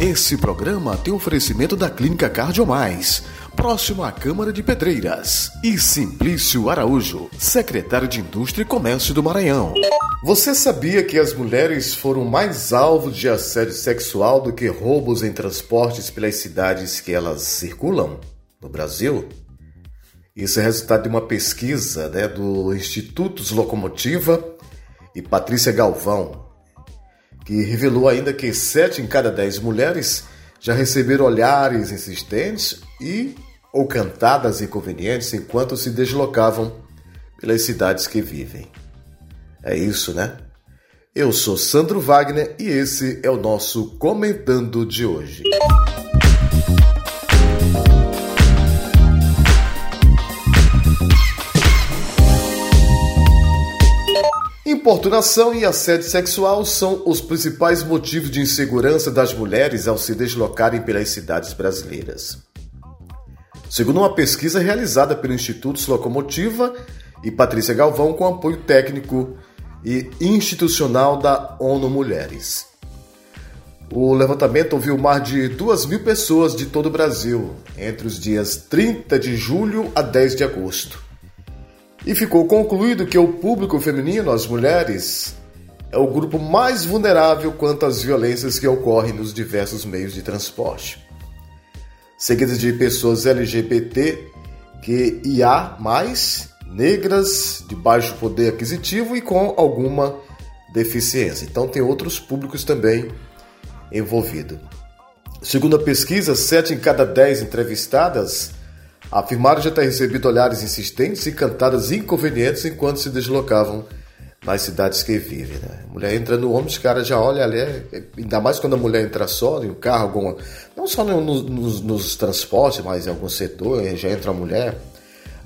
Esse programa tem oferecimento da Clínica Cardiomais, próximo à Câmara de Pedreiras, e Simplício Araújo, secretário de Indústria e Comércio do Maranhão. Você sabia que as mulheres foram mais alvos de assédio sexual do que roubos em transportes pelas cidades que elas circulam no Brasil? Isso é resultado de uma pesquisa né, do Institutos Locomotiva e Patrícia Galvão, que revelou ainda que sete em cada dez mulheres já receberam olhares insistentes e ou cantadas inconvenientes enquanto se deslocavam pelas cidades que vivem. É isso, né? Eu sou Sandro Wagner e esse é o nosso Comentando de hoje. Importunação e assédio sexual são os principais motivos de insegurança das mulheres ao se deslocarem pelas cidades brasileiras. Segundo uma pesquisa realizada pelo Instituto Locomotiva e Patrícia Galvão com apoio técnico e institucional da ONU Mulheres. O levantamento ouviu mais de 2 mil pessoas de todo o Brasil entre os dias 30 de julho a 10 de agosto. E ficou concluído que o público feminino, as mulheres, é o grupo mais vulnerável quanto às violências que ocorrem nos diversos meios de transporte. Seguidas de pessoas LGBT que IA, negras, de baixo poder aquisitivo e com alguma deficiência. Então tem outros públicos também envolvidos. Segundo a pesquisa, 7 em cada 10 entrevistadas afirmaram já ter recebido olhares insistentes e cantadas inconvenientes enquanto se deslocavam nas cidades que vivem. Né? A mulher entra no ônibus, os caras já olham ali, é, ainda mais quando a mulher entra só em um carro, não só no, no, nos, nos, transportes, mas em algum setor, já entra a mulher,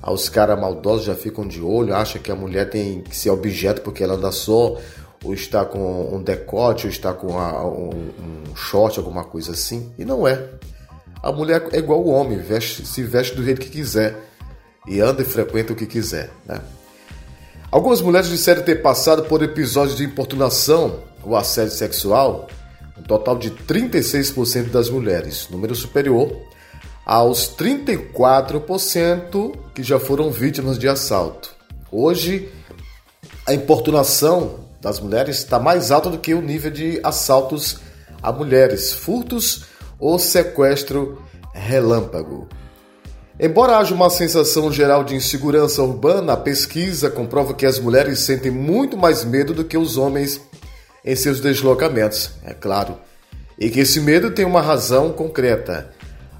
os caras maldosos já ficam de olho, acham que a mulher tem que ser objeto porque ela anda só, ou está com um decote, ou está com uma, um, um short, alguma coisa assim, e não é. A mulher é igual o homem, veste, se veste do jeito que quiser e anda e frequenta o que quiser. Né? Algumas mulheres disseram ter passado por episódios de importunação ou assédio sexual, um total de 36% das mulheres, número superior aos 34% que já foram vítimas de assalto. Hoje, a importunação das mulheres está mais alta do que o nível de assaltos a mulheres, furtos ou sequestro relâmpago. Embora haja uma sensação geral de insegurança urbana, a pesquisa comprova que as mulheres sentem muito mais medo do que os homens em seus deslocamentos, é claro, e que esse medo tem uma razão concreta.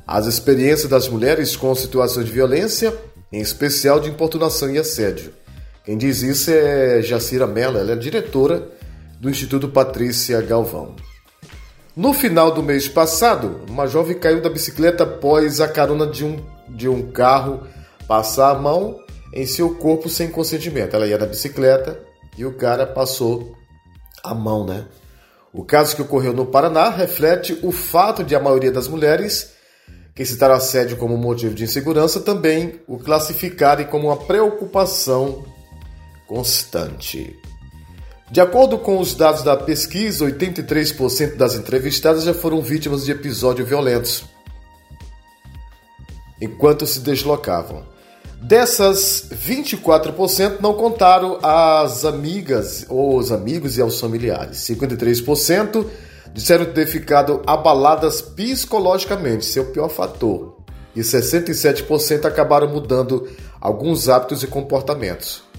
As experiências das mulheres com situações de violência, em especial de importunação e assédio. Quem diz isso é Jacira Mello, ela é diretora do Instituto Patrícia Galvão. No final do mês passado, uma jovem caiu da bicicleta após a carona de um, de um carro passar a mão em seu corpo sem consentimento. Ela ia na bicicleta e o cara passou a mão, né? O caso que ocorreu no Paraná reflete o fato de a maioria das mulheres que citaram assédio como motivo de insegurança também o classificarem como uma preocupação constante. De acordo com os dados da pesquisa, 83% das entrevistadas já foram vítimas de episódios violentos enquanto se deslocavam. Dessas, 24% não contaram às amigas ou aos amigos e aos familiares. 53% disseram ter ficado abaladas psicologicamente, seu pior fator. E 67% acabaram mudando alguns hábitos e comportamentos.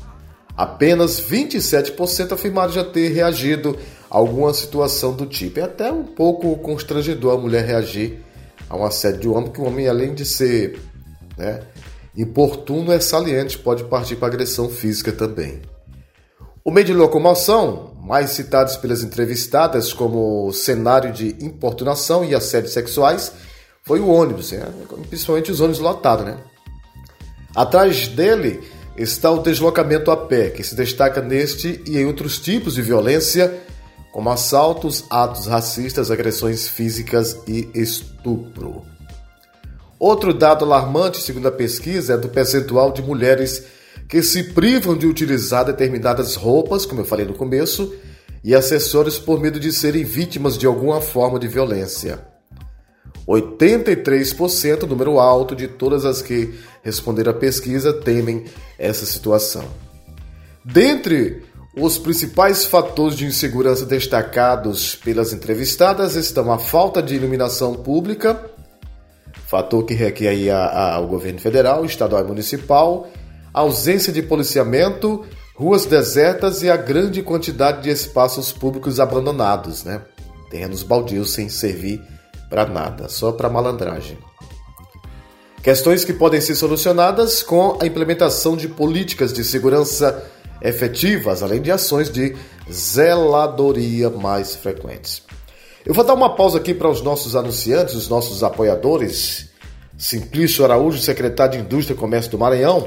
Apenas 27% afirmaram já ter reagido a alguma situação do tipo. É até um pouco constrangedor a mulher reagir a um assédio de um homem, que o homem, além de ser né, importuno, é saliente, pode partir para agressão física também. O meio de locomoção, mais citados pelas entrevistadas como cenário de importunação e assédios sexuais, foi o ônibus, né? principalmente os ônibus lotados. Né? Atrás dele está o deslocamento a pé, que se destaca neste e em outros tipos de violência, como assaltos, atos racistas, agressões físicas e estupro. Outro dado alarmante, segundo a pesquisa, é do percentual de mulheres que se privam de utilizar determinadas roupas, como eu falei no começo, e acessórios por medo de serem vítimas de alguma forma de violência. 83%, número alto de todas as que responderam à pesquisa, temem essa situação. Dentre os principais fatores de insegurança destacados pelas entrevistadas estão a falta de iluminação pública, fator que requer aí ao governo federal, estadual e municipal, a ausência de policiamento, ruas desertas e a grande quantidade de espaços públicos abandonados, né? Terrenos baldios sem servir para nada, só para malandragem. Questões que podem ser solucionadas com a implementação de políticas de segurança efetivas, além de ações de zeladoria mais frequentes. Eu vou dar uma pausa aqui para os nossos anunciantes, os nossos apoiadores. Simplício Araújo, secretário de Indústria e Comércio do Maranhão,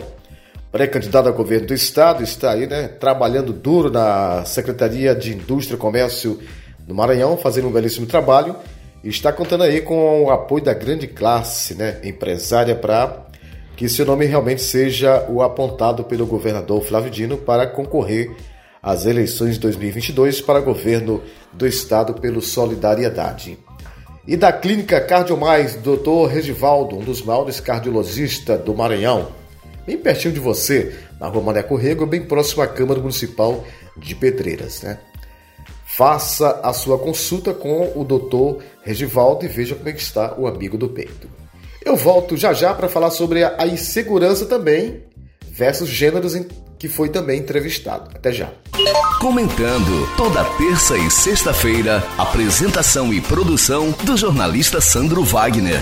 pré-candidato a governo do estado, está aí, né, trabalhando duro na Secretaria de Indústria e Comércio do Maranhão, fazendo um belíssimo trabalho está contando aí com o apoio da grande classe, né, empresária para que seu nome realmente seja o apontado pelo governador Flávio Dino para concorrer às eleições de 2022 para governo do estado pelo Solidariedade. E da Clínica Cardiomais, Dr. Regivaldo, um dos maiores cardiologistas do Maranhão, bem pertinho de você, na rua Mané Corrego, bem próximo à Câmara Municipal de Pedreiras, né? Faça a sua consulta com o Dr. Regivaldo e veja como é que está o amigo do peito. Eu volto já já para falar sobre a insegurança também versus gêneros em que foi também entrevistado. Até já. Comentando toda terça e sexta-feira, apresentação e produção do jornalista Sandro Wagner.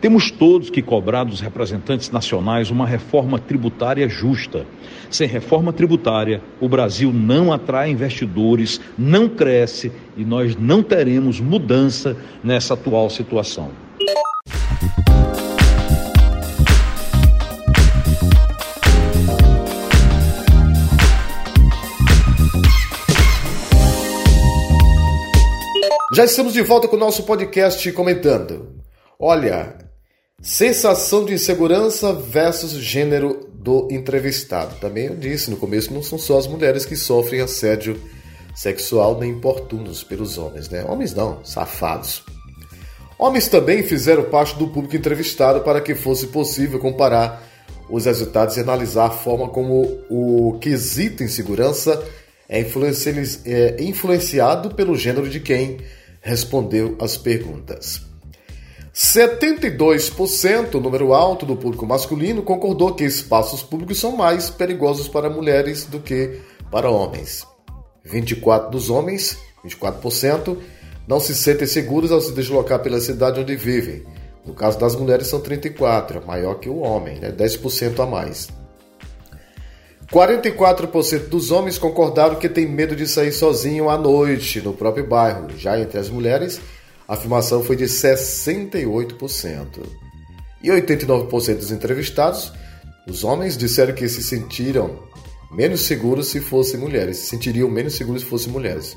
Temos todos que cobrar dos representantes nacionais uma reforma tributária justa. Sem reforma tributária, o Brasil não atrai investidores, não cresce e nós não teremos mudança nessa atual situação. Já estamos de volta com o nosso podcast comentando. Olha, sensação de insegurança versus gênero do entrevistado. Também eu disse no começo, não são só as mulheres que sofrem assédio sexual nem importunos pelos homens, né? Homens não, safados. Homens também fizeram parte do público entrevistado para que fosse possível comparar os resultados e analisar a forma como o quesito insegurança é, é influenciado pelo gênero de quem respondeu as perguntas. 72%, número alto do público masculino, concordou que espaços públicos são mais perigosos para mulheres do que para homens. 24 dos homens, 24%, não se sentem seguros ao se deslocar pela cidade onde vivem. No caso das mulheres são 34, maior que o homem, né? 10% a mais. 44% dos homens concordaram que tem medo de sair sozinho à noite no próprio bairro. Já entre as mulheres, a afirmação foi de 68%. E 89% dos entrevistados, os homens, disseram que se sentiram menos seguros se fossem mulheres, se sentiriam menos seguros se fossem mulheres.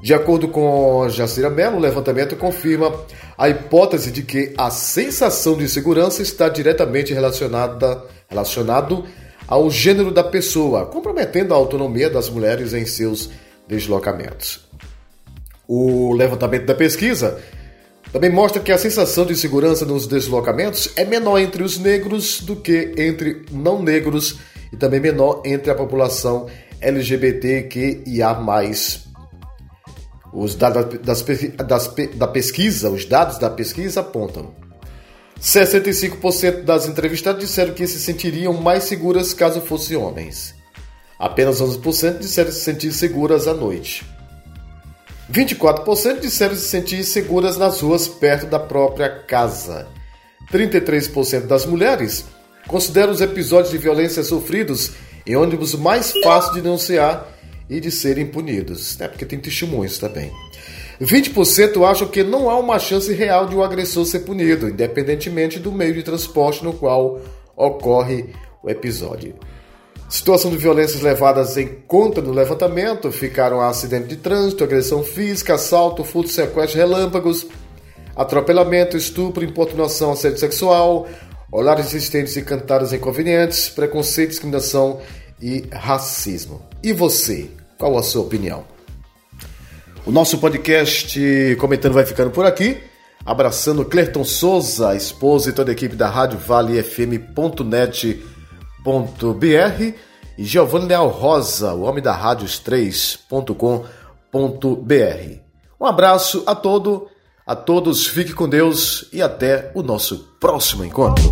De acordo com Jacira Mello, o levantamento confirma a hipótese de que a sensação de segurança está diretamente relacionada relacionado ao gênero da pessoa, comprometendo a autonomia das mulheres em seus deslocamentos. O levantamento da pesquisa também mostra que a sensação de segurança nos deslocamentos é menor entre os negros do que entre não negros e também menor entre a população LGBTQIA+. Os dados das, das, da pesquisa, os dados da pesquisa apontam 65% das entrevistadas disseram que se sentiriam mais seguras caso fossem homens. Apenas 11% disseram se sentir seguras à noite. 24% disseram se sentir seguras nas ruas perto da própria casa. 33% das mulheres consideram os episódios de violência sofridos em ônibus mais fácil de denunciar e de serem punidos, né? porque tem testemunhos também. 20% acham que não há uma chance real de o um agressor ser punido, independentemente do meio de transporte no qual ocorre o episódio. Situação de violências levadas em conta no levantamento ficaram acidente de trânsito, agressão física, assalto, furto, sequestro, relâmpagos, atropelamento, estupro, importunação, assédio sexual, olhares insistentes e cantadas inconvenientes, preconceito, discriminação e racismo. E você, qual a sua opinião? O nosso podcast comentando vai ficando por aqui. Abraçando Clerton Souza, esposa e toda a equipe da Rádio Vale FM.net.br e Giovanni Leal Rosa, o homem da Rádios3.com.br. Um abraço a todo, a todos, fique com Deus e até o nosso próximo encontro.